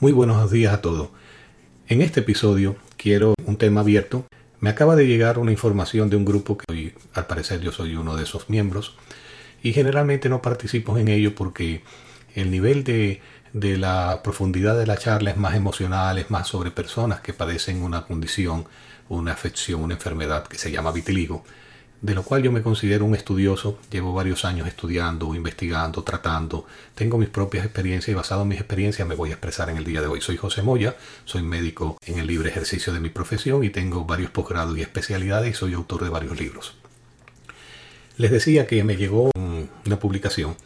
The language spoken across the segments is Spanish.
Muy buenos días a todos. En este episodio quiero un tema abierto. Me acaba de llegar una información de un grupo que hoy, al parecer yo soy uno de esos miembros y generalmente no participo en ello porque el nivel de, de la profundidad de la charla es más emocional, es más sobre personas que padecen una condición, una afección, una enfermedad que se llama vitiligo de lo cual yo me considero un estudioso, llevo varios años estudiando, investigando, tratando, tengo mis propias experiencias y basado en mis experiencias me voy a expresar en el día de hoy. Soy José Moya, soy médico en el libre ejercicio de mi profesión y tengo varios posgrados y especialidades y soy autor de varios libros. Les decía que me llegó una publicación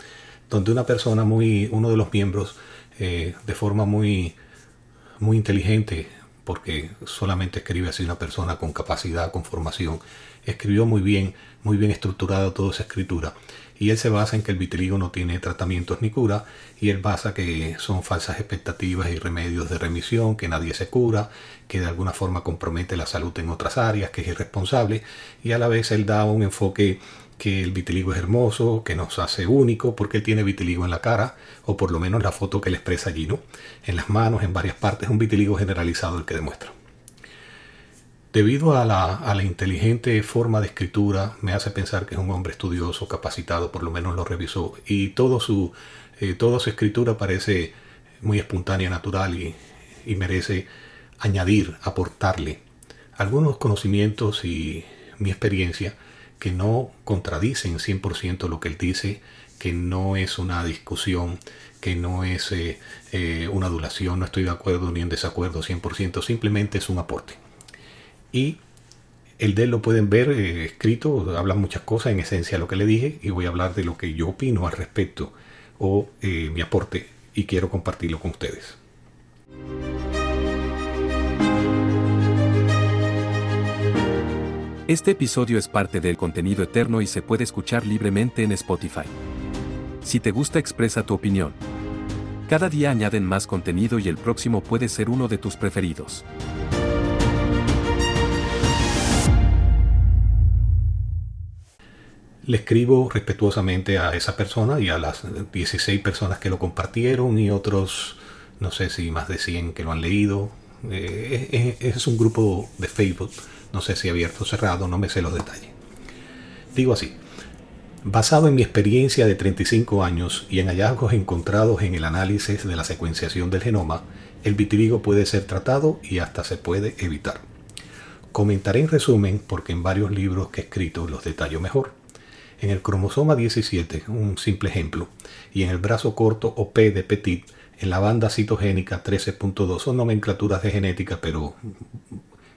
donde una persona muy, uno de los miembros, eh, de forma muy, muy inteligente, porque solamente escribe así una persona con capacidad, con formación, escribió muy bien, muy bien estructurada toda esa escritura. Y él se basa en que el vitiligo no tiene tratamientos ni cura, y él basa que son falsas expectativas y remedios de remisión, que nadie se cura, que de alguna forma compromete la salud en otras áreas, que es irresponsable, y a la vez él da un enfoque que el vitiligo es hermoso, que nos hace único, porque él tiene vitiligo en la cara, o por lo menos la foto que él expresa allí, ¿no? En las manos, en varias partes, un vitiligo generalizado el que demuestra. Debido a la, inteligente forma de escritura, me hace pensar que es un hombre estudioso, capacitado, por lo menos lo revisó, y eh, toda su escritura parece muy espontánea, natural y, y merece añadir, aportarle algunos conocimientos y mi experiencia que no contradicen 100% lo que él dice, que no es una discusión, que no es eh, eh, una adulación, no estoy de acuerdo ni en desacuerdo 100%, simplemente es un aporte y el de él lo pueden ver eh, escrito, habla muchas cosas, en esencia lo que le dije, y voy a hablar de lo que yo opino al respecto o eh, mi aporte y quiero compartirlo con ustedes. Este episodio es parte del contenido eterno y se puede escuchar libremente en Spotify. Si te gusta expresa tu opinión. Cada día añaden más contenido y el próximo puede ser uno de tus preferidos. Le escribo respetuosamente a esa persona y a las 16 personas que lo compartieron y otros, no sé si más de 100 que lo han leído. Eh, es, un grupo de Facebook, no sé si abierto o cerrado, no me sé los detalles. Digo así, basado en mi experiencia de 35 años y en hallazgos encontrados en el análisis de la secuenciación del genoma, el vitiligo puede ser tratado y hasta se puede evitar. Comentaré en resumen porque en varios libros que he escrito los detallo mejor. En el cromosoma 17, un simple ejemplo, y en el brazo corto o P de Petit, en la banda citogénica 13.2, son nomenclaturas de genética, pero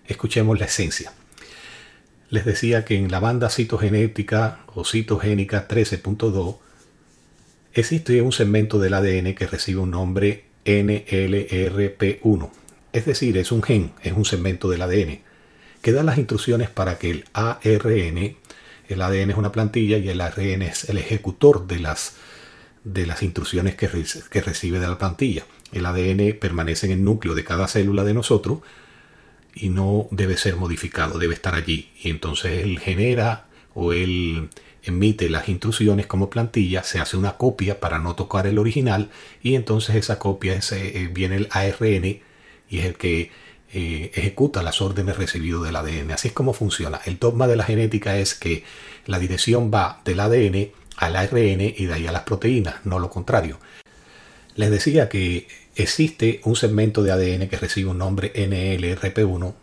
escuchemos la esencia. Les decía que en la banda citogenética o citogénica 13.2 existe un segmento del ADN que recibe un nombre NLRP1, es decir, es un gen, es un segmento del ADN, que da las instrucciones para que el ARN el ADN es una plantilla y el ARN es el ejecutor de las, de las instrucciones que, que recibe de la plantilla. El ADN permanece en el núcleo de cada célula de nosotros y no debe ser modificado, debe estar allí. Y entonces él genera o él emite las instrucciones como plantilla, se hace una copia para no tocar el original y entonces esa copia eh, viene el ARN y es el que eh, ejecuta las órdenes recibidas del ADN. Así es como funciona. El dogma de la genética es que la dirección va del ADN al ARN y de ahí a las proteínas, no lo contrario. Les decía que existe un segmento de ADN que recibe un nombre NLRP1,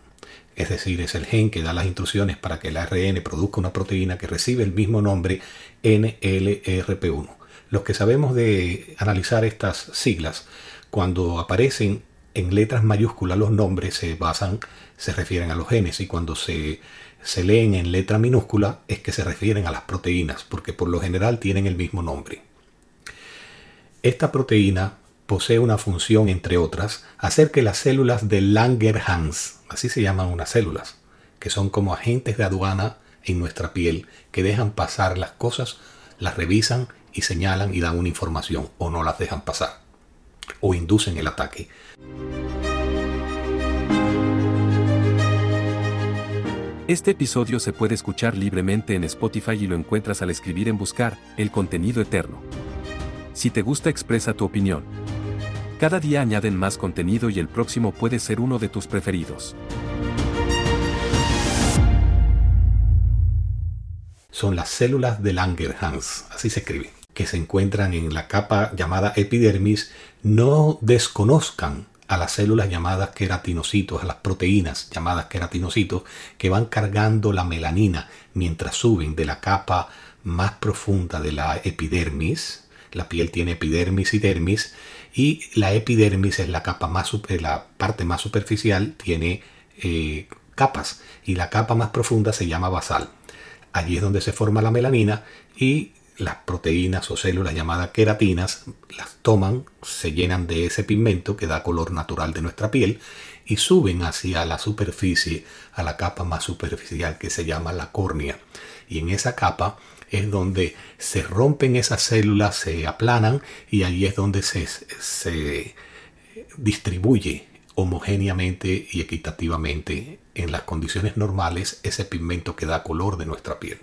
es decir, es el gen que da las instrucciones para que el ARN produzca una proteína que recibe el mismo nombre NLRP1. Los que sabemos de analizar estas siglas, cuando aparecen en letras mayúsculas los nombres se basan, se refieren a los genes y cuando se, se leen en letra minúscula es que se refieren a las proteínas, porque por lo general tienen el mismo nombre. Esta proteína posee una función, entre otras, hacer que las células de Langerhans, así se llaman unas células, que son como agentes de aduana en nuestra piel, que dejan pasar las cosas, las revisan y señalan y dan una información, o no las dejan pasar, o inducen el ataque. Este episodio se puede escuchar libremente en Spotify y lo encuentras al escribir en buscar el contenido eterno. Si te gusta expresa tu opinión. Cada día añaden más contenido y el próximo puede ser uno de tus preferidos. Son las células de Langerhans, así se escribe, que se encuentran en la capa llamada epidermis. No desconozcan a las células llamadas queratinocitos, a las proteínas llamadas queratinocitos, que van cargando la melanina mientras suben de la capa más profunda de la epidermis. La piel tiene epidermis y dermis, y la epidermis es la capa más la parte más superficial, tiene eh, capas, y la capa más profunda se llama basal. Allí es donde se forma la melanina y las proteínas o células llamadas queratinas las toman, se llenan de ese pigmento que da color natural de nuestra piel y suben hacia la superficie, a la capa más superficial que se llama la córnea. Y en esa capa es donde se rompen esas células, se aplanan y allí es donde se, se distribuye homogéneamente y equitativamente en las condiciones normales ese pigmento que da color de nuestra piel.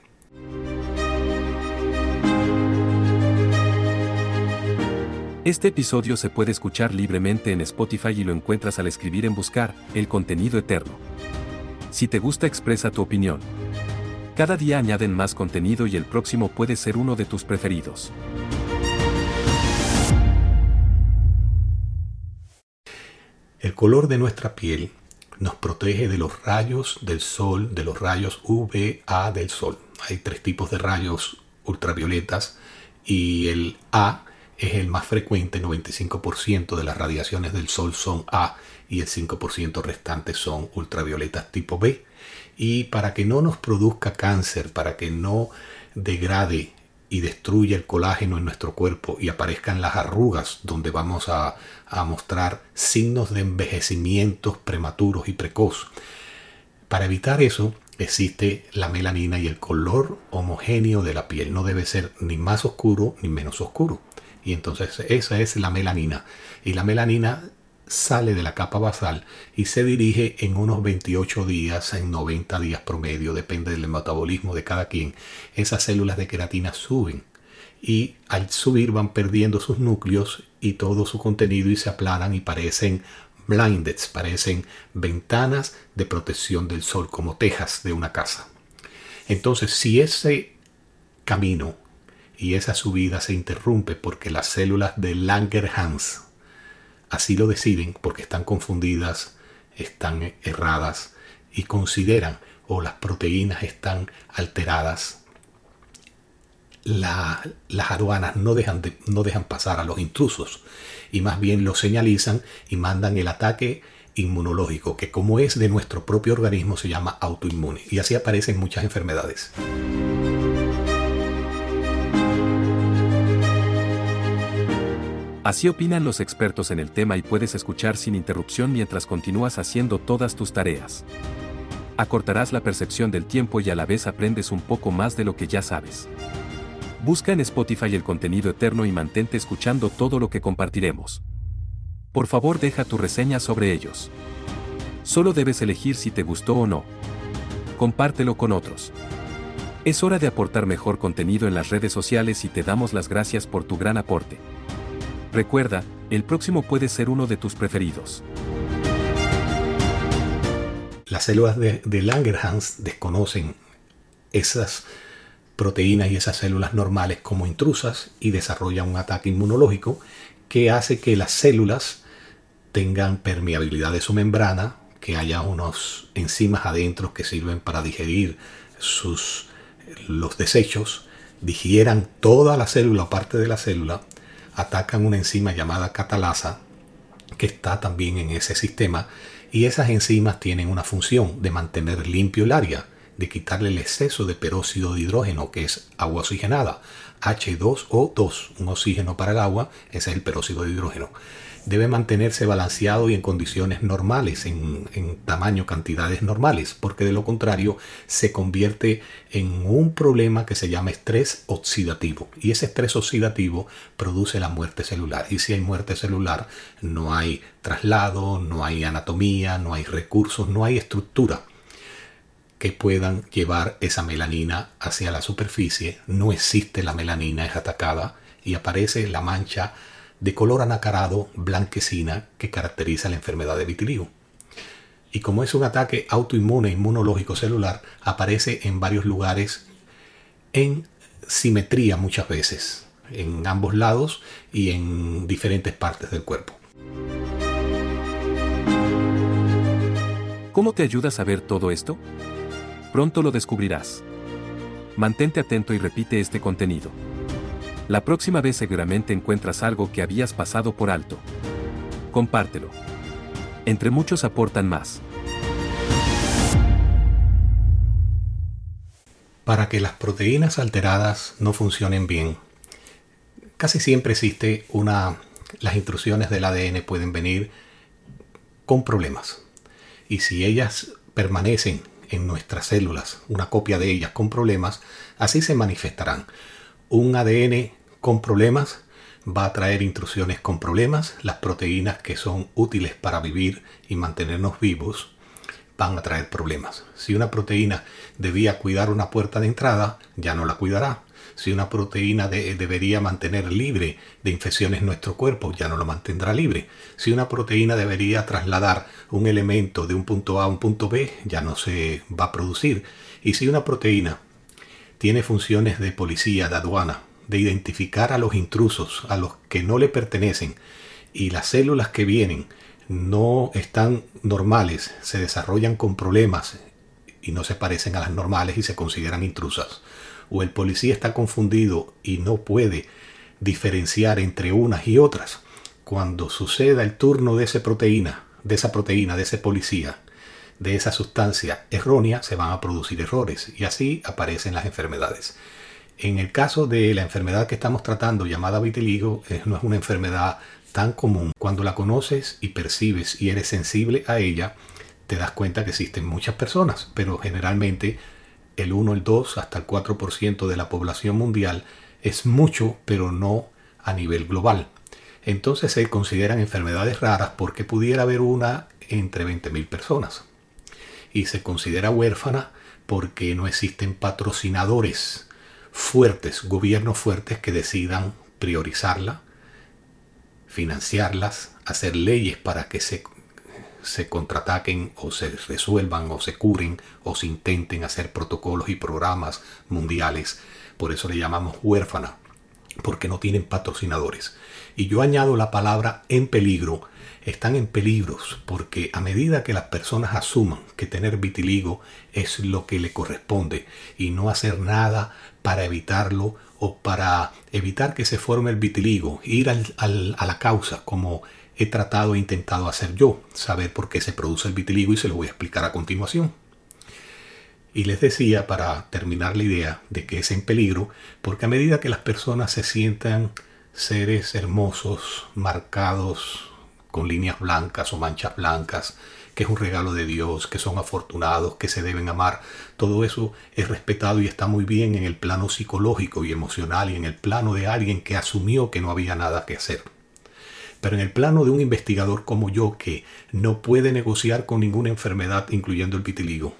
Este episodio se puede escuchar libremente en Spotify y lo encuentras al escribir en buscar el contenido eterno. Si te gusta expresa tu opinión. Cada día añaden más contenido y el próximo puede ser uno de tus preferidos. El color de nuestra piel nos protege de los rayos del sol, de los rayos UVA del sol. Hay tres tipos de rayos ultravioletas y el A es el más frecuente, 95% de las radiaciones del Sol son A y el 5% restante son ultravioletas tipo B. Y para que no nos produzca cáncer, para que no degrade y destruya el colágeno en nuestro cuerpo y aparezcan las arrugas donde vamos a, mostrar signos de envejecimientos prematuros y precoz. Para evitar eso, existe la melanina y el color homogéneo de la piel. No debe ser ni más oscuro ni menos oscuro. Y entonces esa es la melanina. Y la melanina sale de la capa basal y se dirige en unos 28 días, en 90 días promedio, depende del metabolismo de cada quien. Esas células de queratina suben y al subir van perdiendo sus núcleos y todo su contenido y se aplanan y parecen blindeds, parecen ventanas de protección del sol como tejas de una casa. Entonces, si ese camino y esa subida se interrumpe porque las células de Langerhans así lo deciden porque están confundidas, están erradas y consideran o las proteínas están alteradas. las aduanas no dejan, no dejan pasar a los intrusos y más bien los señalizan y mandan el ataque inmunológico, que como es de nuestro propio organismo se llama autoinmune. Y así aparecen muchas enfermedades. Así opinan los expertos en el tema y puedes escuchar sin interrupción mientras continúas haciendo todas tus tareas. Acortarás la percepción del tiempo y a la vez aprendes un poco más de lo que ya sabes. Busca en Spotify el contenido eterno y mantente escuchando todo lo que compartiremos. Por favor deja tu reseña sobre ellos. Solo debes elegir si te gustó o no. Compártelo con otros. Es hora de aportar mejor contenido en las redes sociales y te damos las gracias por tu gran aporte. Recuerda, el próximo puede ser uno de tus preferidos. Las células de, Langerhans desconocen esas proteínas y esas células normales como intrusas y desarrollan un ataque inmunológico que hace que las células tengan permeabilidad de su membrana, que haya unos enzimas adentro que sirven para digerir sus, los desechos, digieran toda la célula o parte de la célula atacan una enzima llamada catalasa que está también en ese sistema y esas enzimas tienen una función de mantener limpio el área, de quitarle el exceso de peróxido de hidrógeno que es agua oxigenada, H2O2, un oxígeno para el agua, ese es el peróxido de hidrógeno debe mantenerse balanceado y en condiciones normales, en, tamaño, cantidades normales, porque de lo contrario se convierte en un problema que se llama estrés oxidativo. Y ese estrés oxidativo produce la muerte celular. Y si hay muerte celular, no hay traslado, no hay anatomía, no hay recursos, no hay estructura que puedan llevar esa melanina hacia la superficie. No existe la melanina, es atacada y aparece la mancha de color anacarado blanquecina que caracteriza la enfermedad de vitiligo. Y como es un ataque autoinmune inmunológico celular, aparece en varios lugares en simetría muchas veces, en ambos lados y en diferentes partes del cuerpo. ¿Cómo te ayuda a saber todo esto? Pronto lo descubrirás. Mantente atento y repite este contenido. La próxima vez seguramente encuentras algo que habías pasado por alto. Compártelo. Entre muchos aportan más. Para que las proteínas alteradas no funcionen bien, casi siempre existe una... Las instrucciones del ADN pueden venir con problemas. Y si ellas permanecen en nuestras células, una copia de ellas con problemas, así se manifestarán. Un ADN con problemas va a traer intrusiones con problemas. Las proteínas que son útiles para vivir y mantenernos vivos van a traer problemas. Si una proteína debía cuidar una puerta de entrada, ya no la cuidará. Si una proteína debería mantener libre de infecciones nuestro cuerpo, ya no lo mantendrá libre. Si una proteína debería trasladar un elemento de un punto A a un punto B, ya no se va a producir. Y si una proteína tiene funciones de policía, de aduana, de identificar a los intrusos, a los que no le pertenecen, y las células que vienen no están normales, se desarrollan con problemas y no se parecen a las normales y se consideran intrusas, o el policía está confundido y no puede diferenciar entre unas y otras, cuando suceda el turno de esa proteína, de esa proteína, de ese policía, de esa sustancia errónea, se van a producir errores y así aparecen las enfermedades. En el caso de la enfermedad que estamos tratando, llamada vitiligo, no es una enfermedad tan común. Cuando la conoces y percibes y eres sensible a ella, te das cuenta que existen muchas personas, pero generalmente el 1, el 2, hasta el 4% de la población mundial es mucho, pero no a nivel global. Entonces se consideran enfermedades raras porque pudiera haber una entre 20.000 personas. Y se considera huérfana porque no existen patrocinadores fuertes, gobiernos fuertes que decidan priorizarla, financiarlas, hacer leyes para que se, se contraataquen o se resuelvan o se curen o se intenten hacer protocolos y programas mundiales. Por eso le llamamos huérfana, porque no tienen patrocinadores. Y yo añado la palabra en peligro. Están en peligros porque a medida que las personas asuman que tener vitiligo es lo que le corresponde y no hacer nada para evitarlo o para evitar que se forme el vitiligo, ir a la causa como he tratado e intentado hacer yo, saber por qué se produce el vitiligo y se lo voy a explicar a continuación. Y les decía para terminar la idea de que es en peligro, porque a medida que las personas se sientan seres hermosos, marcados con líneas blancas o manchas blancas, que es un regalo de Dios, que son afortunados, que se deben amar. Todo eso es respetado y está muy bien en el plano psicológico y emocional y en el plano de alguien que asumió que no había nada que hacer. Pero en el plano de un investigador como yo que no puede negociar con ninguna enfermedad, incluyendo el vitiligo,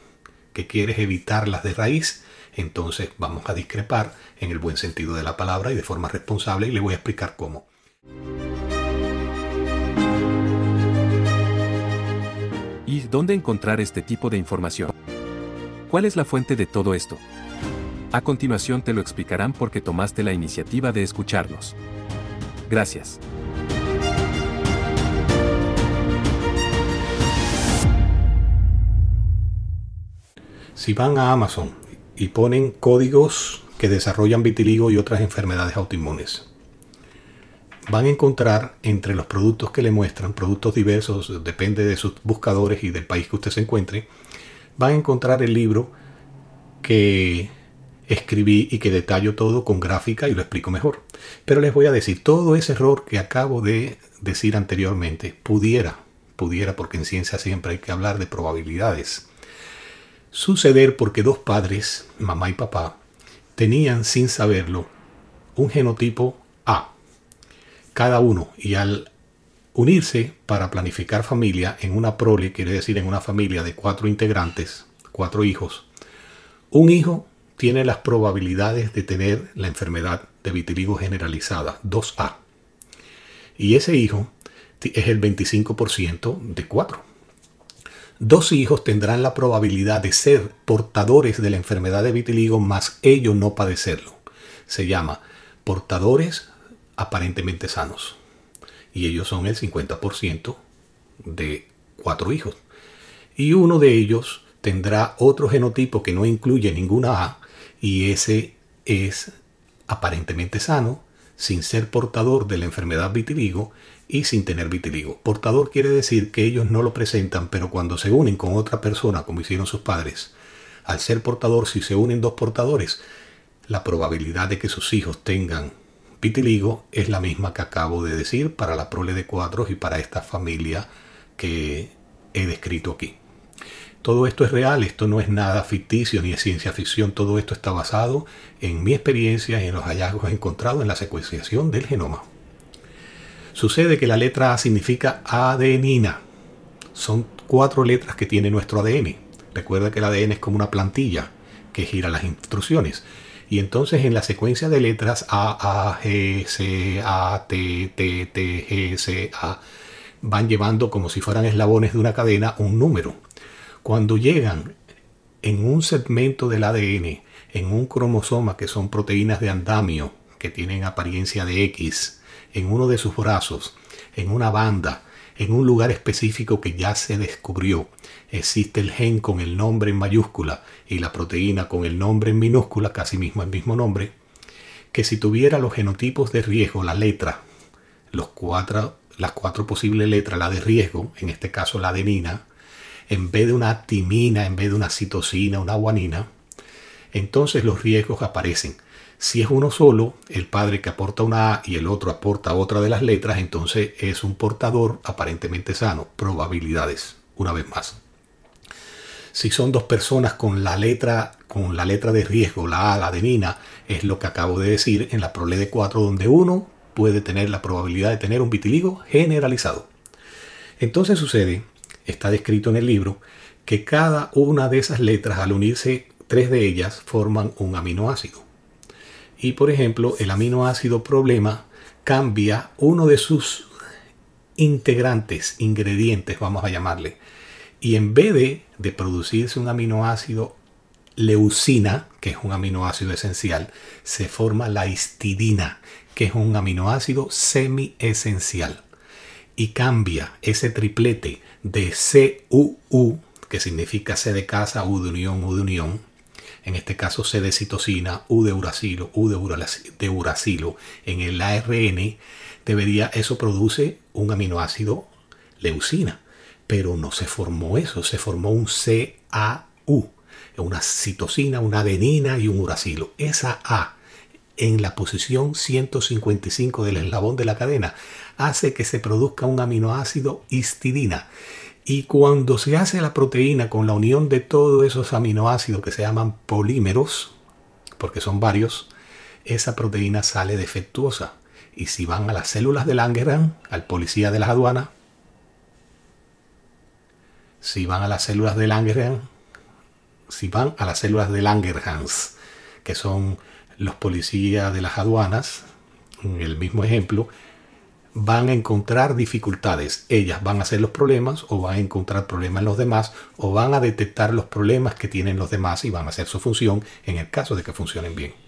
que quieres evitarlas de raíz, entonces vamos a discrepar en el buen sentido de la palabra y de forma responsable y le voy a explicar cómo. ¿Y dónde encontrar este tipo de información? ¿Cuál es la fuente de todo esto? A continuación te lo explicarán porque tomaste la iniciativa de escucharnos. Gracias. Si van a Amazon y ponen códigos que desarrollan vitiligo y otras enfermedades autoinmunes, van a encontrar entre los productos que le muestran, productos diversos, depende de sus buscadores y del país que usted se encuentre, van a encontrar el libro que escribí y que detallo todo con gráfica y lo explico mejor. Pero les voy a decir, todo ese error que acabo de decir anteriormente pudiera, pudiera, porque en ciencia siempre hay que hablar de probabilidades, suceder porque dos padres, mamá y papá, tenían sin saberlo un genotipo A cada uno y al unirse para planificar familia en una prole, quiere decir en una familia de cuatro integrantes, cuatro hijos, un hijo tiene las probabilidades de tener la enfermedad de vitiligo generalizada, 2A. Y ese hijo es el 25% de 4. Dos hijos tendrán la probabilidad de ser portadores de la enfermedad de vitiligo, más ellos no padecerlo. Se llama portadores aparentemente sanos. Y ellos son el 50% de cuatro hijos. Y uno de ellos tendrá otro genotipo que no incluye ninguna A y ese es aparentemente sano, sin ser portador de la enfermedad vitiligo y sin tener vitiligo. Portador quiere decir que ellos no lo presentan, pero cuando se unen con otra persona, como hicieron sus padres, al ser portador, si se unen dos portadores, la probabilidad de que sus hijos tengan vitiligo es la misma que acabo de decir para la prole de cuatro y para esta familia que he descrito aquí. Todo esto es real, esto no es nada ficticio ni es ciencia ficción, todo esto está basado en mi experiencia y en los hallazgos encontrados en la secuenciación del genoma. Sucede que la letra A significa adenina. Son cuatro letras que tiene nuestro ADN. Recuerda que el ADN es como una plantilla que gira las instrucciones. Y entonces en la secuencia de letras A, A, G, C, A, T, T, T, G, C, A van llevando como si fueran eslabones de una cadena un número. Cuando llegan en un segmento del ADN, en un cromosoma que son proteínas de andamio, que tienen apariencia de X, en uno de sus brazos, en una banda, en un lugar específico que ya se descubrió, existe el gen con el nombre en mayúscula y la proteína con el nombre en minúscula, casi mismo el mismo nombre, que si tuviera los genotipos de riesgo, la letra, los cuatro, las cuatro posibles letras, la de riesgo, en este caso la adenina, en vez de una timina, en vez de una citosina, una guanina, entonces los riesgos aparecen. Si es uno solo, el padre que aporta una A y el otro aporta otra de las letras, entonces es un portador aparentemente sano. Probabilidades, una vez más. Si son dos personas con la letra, con la letra de riesgo, la A, la adenina, es lo que acabo de decir en la prole de 4, donde uno puede tener la probabilidad de tener un vitiligo generalizado. Entonces sucede está descrito en el libro, que cada una de esas letras, al unirse tres de ellas, forman un aminoácido. Y por ejemplo, el aminoácido problema cambia uno de sus integrantes, ingredientes, vamos a llamarle. Y en vez de, de producirse un aminoácido leucina, que es un aminoácido esencial, se forma la histidina, que es un aminoácido semi-esencial. Y cambia ese triplete de CUU, que significa C de casa, U de unión, U de unión, en este caso C de citosina, U de uracilo, U de uracilo, en el ARN, debería, eso produce un aminoácido leucina. Pero no se formó eso, se formó un CAU, una citosina, una adenina y un uracilo. Esa A en la posición 155 del eslabón de la cadena hace que se produzca un aminoácido histidina. Y cuando se hace la proteína con la unión de todos esos aminoácidos que se llaman polímeros, porque son varios, esa proteína sale defectuosa. Y si van a las células de Langerhans, al policía de las aduanas, si van a las células de Langerhans, si van a las células de Langerhans, que son los policías de las aduanas, en el mismo ejemplo, van a encontrar dificultades. Ellas van a hacer los problemas o van a encontrar problemas en los demás o van a detectar los problemas que tienen los demás y van a hacer su función en el caso de que funcionen bien.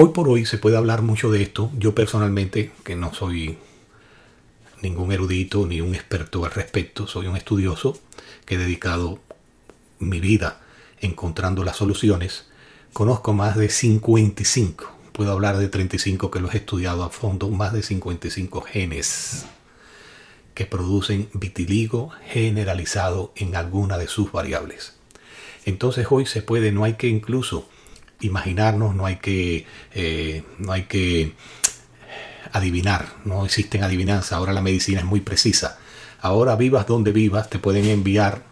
Hoy por hoy se puede hablar mucho de esto. Yo personalmente, que no soy ningún erudito ni un experto al respecto, soy un estudioso que he dedicado mi vida encontrando las soluciones, conozco más de 55, puedo hablar de 35 que los he estudiado a fondo, más de 55 genes que producen vitiligo generalizado en alguna de sus variables. Entonces hoy se puede, no hay que incluso imaginarnos, no hay que, eh, no hay que adivinar, no existen adivinanzas, ahora la medicina es muy precisa. Ahora vivas donde vivas, te pueden enviar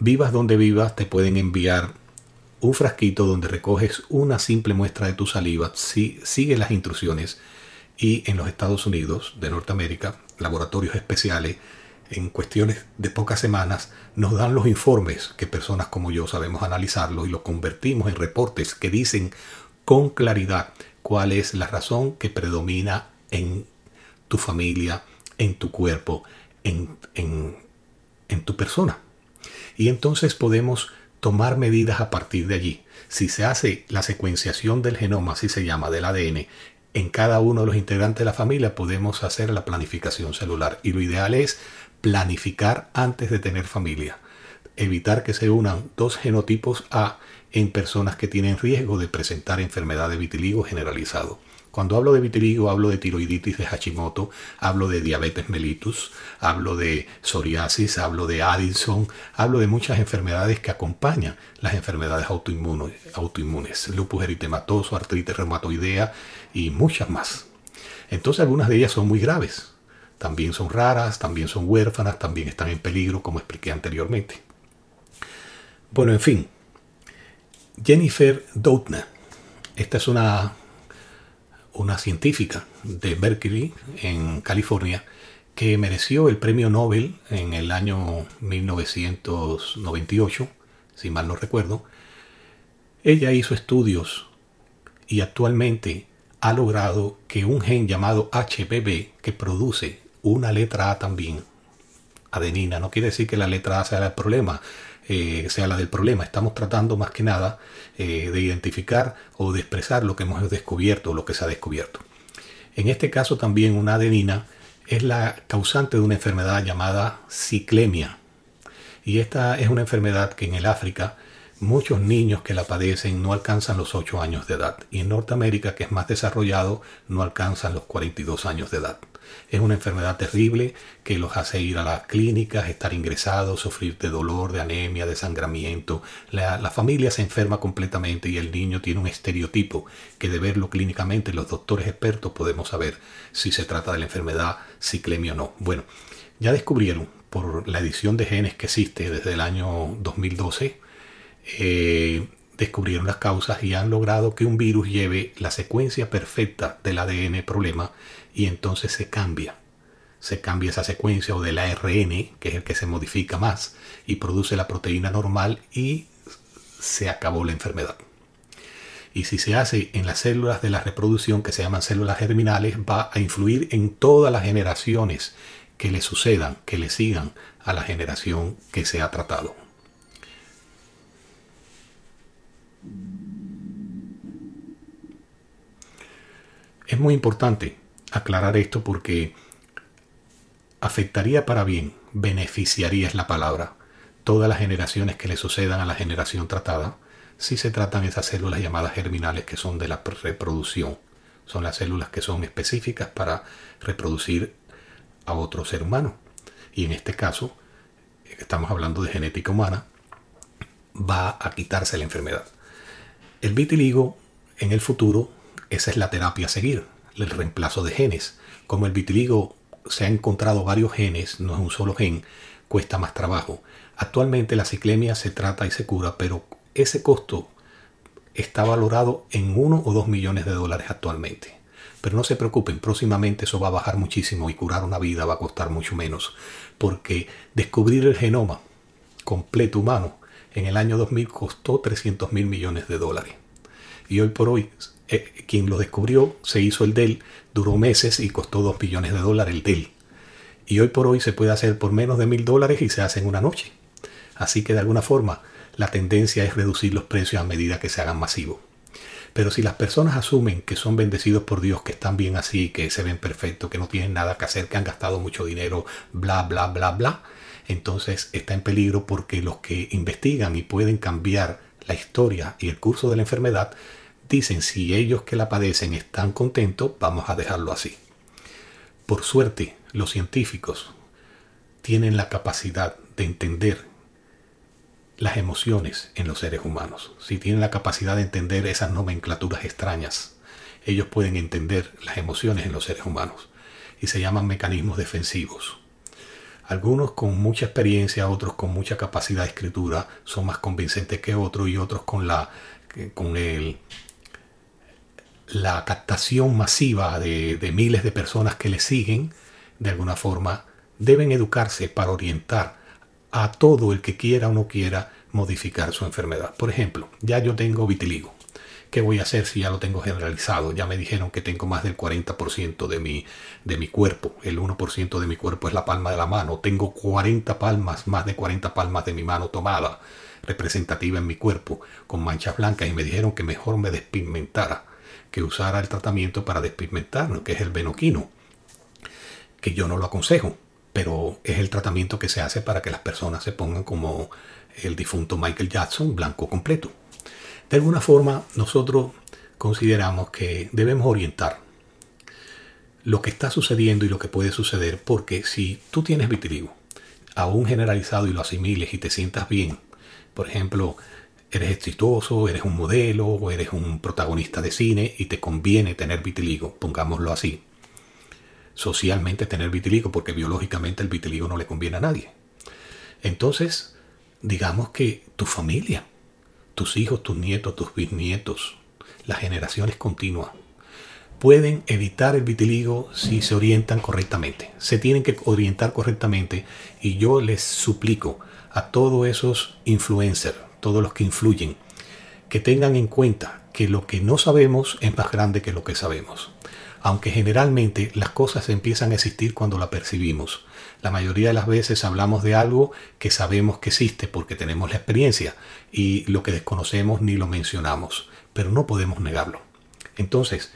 Vivas donde vivas te pueden enviar un frasquito donde recoges una simple muestra de tu saliva, si sigue las instrucciones. Y en los Estados Unidos de Norteamérica, laboratorios especiales en cuestiones de pocas semanas, nos dan los informes que personas como yo sabemos analizarlos y los convertimos en reportes que dicen con claridad cuál es la razón que predomina en tu familia, en tu cuerpo, en, en, tu persona. Y entonces podemos tomar medidas a partir de allí. Si se hace la secuenciación del genoma, así se llama, del ADN, en cada uno de los integrantes de la familia podemos hacer la planificación celular. Y lo ideal es planificar antes de tener familia. Evitar que se unan dos genotipos A en personas que tienen riesgo de presentar enfermedad de vitiligo generalizado. Cuando hablo de vitiligo hablo de tiroiditis de Hashimoto, hablo de diabetes mellitus, hablo de psoriasis, hablo de Addison, hablo de muchas enfermedades que acompañan las enfermedades autoinmunes, autoinmunes lupus eritematoso, artritis reumatoidea y muchas más. Entonces algunas de ellas son muy graves, también son raras, también son huérfanas, también están en peligro, como expliqué anteriormente. Bueno, en fin. Jennifer Doudna. Esta es una, una científica de Berkeley, en California, que mereció el premio Nobel en el año 1998, si mal no recuerdo. Ella hizo estudios y actualmente ha logrado que un gen llamado HBB, que produce una letra A también, adenina. No quiere decir que la letra A sea el problema, eh, sea la del problema. Estamos tratando más que nada eh, de identificar o de expresar lo que hemos descubierto o lo que se ha descubierto. En este caso también una adenina es la causante de una enfermedad llamada ciclemia. Y esta es una enfermedad que en el África muchos niños que la padecen no alcanzan los 8 años de edad. Y en Norteamérica, que es más desarrollado, no alcanzan los 42 años de edad. Es una enfermedad terrible que los hace ir a las clínicas, estar ingresados, sufrir de dolor, de anemia, de sangramiento. La, la, familia se enferma completamente y el niño tiene un estereotipo que de verlo clínicamente los doctores expertos podemos saber si se trata de la enfermedad ciclemia o no. Bueno, ya descubrieron por la edición de genes que existe desde el año 2012, eh, descubrieron las causas y han logrado que un virus lleve la secuencia perfecta del ADN problema y entonces se cambia. Se cambia esa secuencia o del ARN, que es el que se modifica más, y produce la proteína normal y se acabó la enfermedad. Y si se hace en las células de la reproducción, que se llaman células germinales, va a influir en todas las generaciones que le sucedan, que le sigan a la generación que se ha tratado. Es muy importante aclarar esto porque afectaría para bien, beneficiaría es la palabra, todas las generaciones que le sucedan a la generación tratada si se tratan esas células llamadas germinales que son de la reproducción. Son las células que son específicas para reproducir a otro ser humano. Y en este caso, estamos hablando de genética humana, va a quitarse la enfermedad. El vitiligo en el futuro, esa es la terapia a seguir, el reemplazo de genes. Como el vitiligo se ha encontrado varios genes, no es un solo gen, cuesta más trabajo. Actualmente la ciclemia se trata y se cura, pero ese costo está valorado en uno o dos millones de dólares actualmente. Pero no se preocupen, próximamente eso va a bajar muchísimo y curar una vida va a costar mucho menos, porque descubrir el genoma completo humano en el año 2000 costó 300 mil millones de dólares. Y hoy por hoy, eh, quien lo descubrió se hizo el DEL, duró meses y costó 2 billones de dólares el DEL. Y hoy por hoy se puede hacer por menos de mil dólares y se hace en una noche. Así que de alguna forma la tendencia es reducir los precios a medida que se hagan masivos. Pero si las personas asumen que son bendecidos por Dios, que están bien así, que se ven perfectos, que no tienen nada que hacer, que han gastado mucho dinero, bla, bla, bla, bla, entonces está en peligro porque los que investigan y pueden cambiar la historia y el curso de la enfermedad dicen si ellos que la padecen están contentos, vamos a dejarlo así. Por suerte, los científicos tienen la capacidad de entender las emociones en los seres humanos. Si tienen la capacidad de entender esas nomenclaturas extrañas, ellos pueden entender las emociones en los seres humanos y se llaman mecanismos defensivos. Algunos con mucha experiencia, otros con mucha capacidad de escritura son más convincentes que otros y otros con la, con el, la captación masiva de, de miles de personas que le siguen, de alguna forma deben educarse para orientar a todo el que quiera o no quiera modificar su enfermedad. Por ejemplo, ya yo tengo vitiligo. ¿Qué voy a hacer si ya lo tengo generalizado? Ya me dijeron que tengo más del 40% de mi, de mi cuerpo. El 1% de mi cuerpo es la palma de la mano. Tengo 40 palmas, más de 40 palmas de mi mano tomada, representativa en mi cuerpo, con manchas blancas. Y me dijeron que mejor me despigmentara, que usara el tratamiento para despigmentar, que es el venoquino. Que yo no lo aconsejo, pero es el tratamiento que se hace para que las personas se pongan como el difunto Michael Jackson, blanco completo. De alguna forma, nosotros consideramos que debemos orientar lo que está sucediendo y lo que puede suceder, porque si tú tienes vitiligo, aún generalizado y lo asimiles y te sientas bien, por ejemplo, eres exitoso, eres un modelo o eres un protagonista de cine y te conviene tener vitiligo, pongámoslo así. Socialmente tener vitiligo, porque biológicamente el vitiligo no le conviene a nadie. Entonces, digamos que tu familia, tus hijos, tus nietos, tus bisnietos, las generaciones continuas, pueden evitar el vitiligo si se orientan correctamente. Se tienen que orientar correctamente y yo les suplico a todos esos influencers, todos los que influyen, que tengan en cuenta que lo que no sabemos es más grande que lo que sabemos. Aunque generalmente las cosas empiezan a existir cuando la percibimos. La mayoría de las veces hablamos de algo que sabemos que existe porque tenemos la experiencia y lo que desconocemos ni lo mencionamos, pero no podemos negarlo. Entonces,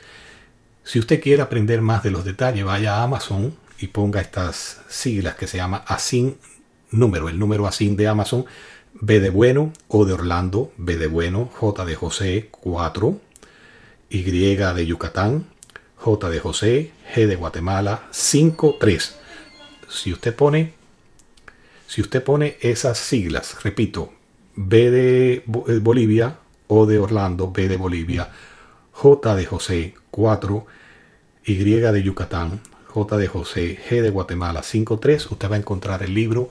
si usted quiere aprender más de los detalles, vaya a Amazon y ponga estas siglas que se llama ASIN número, el número ASIN de Amazon, B de bueno, O de Orlando, B de bueno, J de José 4, Y de Yucatán, J de José, G de Guatemala 5, 3 si usted pone, si usted pone esas siglas, repito, B de eh, Bolivia, O de Orlando, B de Bolivia, J de José 4, Y de Yucatán, J de José, G de Guatemala 53, usted va a encontrar el libro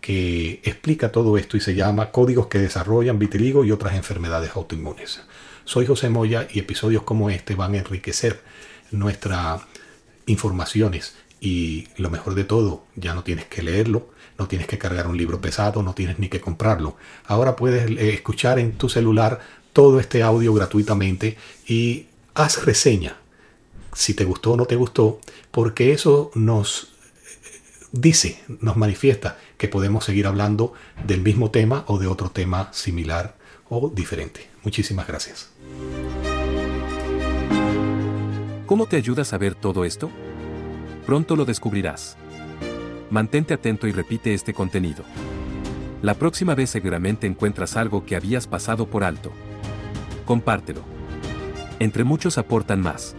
que explica todo esto y se llama Códigos que desarrollan vitiligo y otras enfermedades autoinmunes. Soy José Moya y episodios como este van a enriquecer nuestras informaciones y lo mejor de todo, ya no tienes que leerlo, no tienes que cargar un libro pesado, no tienes ni que comprarlo. Ahora puedes eh, escuchar en tu celular todo este audio gratuitamente y haz reseña si te gustó o no te gustó, porque eso nos eh, dice, nos manifiesta que podemos seguir hablando del mismo tema o de otro tema similar o diferente. Muchísimas gracias. ¿Cómo te ayuda a saber todo esto? Pronto lo descubrirás. Mantente atento y repite este contenido. La próxima vez seguramente encuentras algo que habías pasado por alto. Compártelo. Entre muchos aportan más.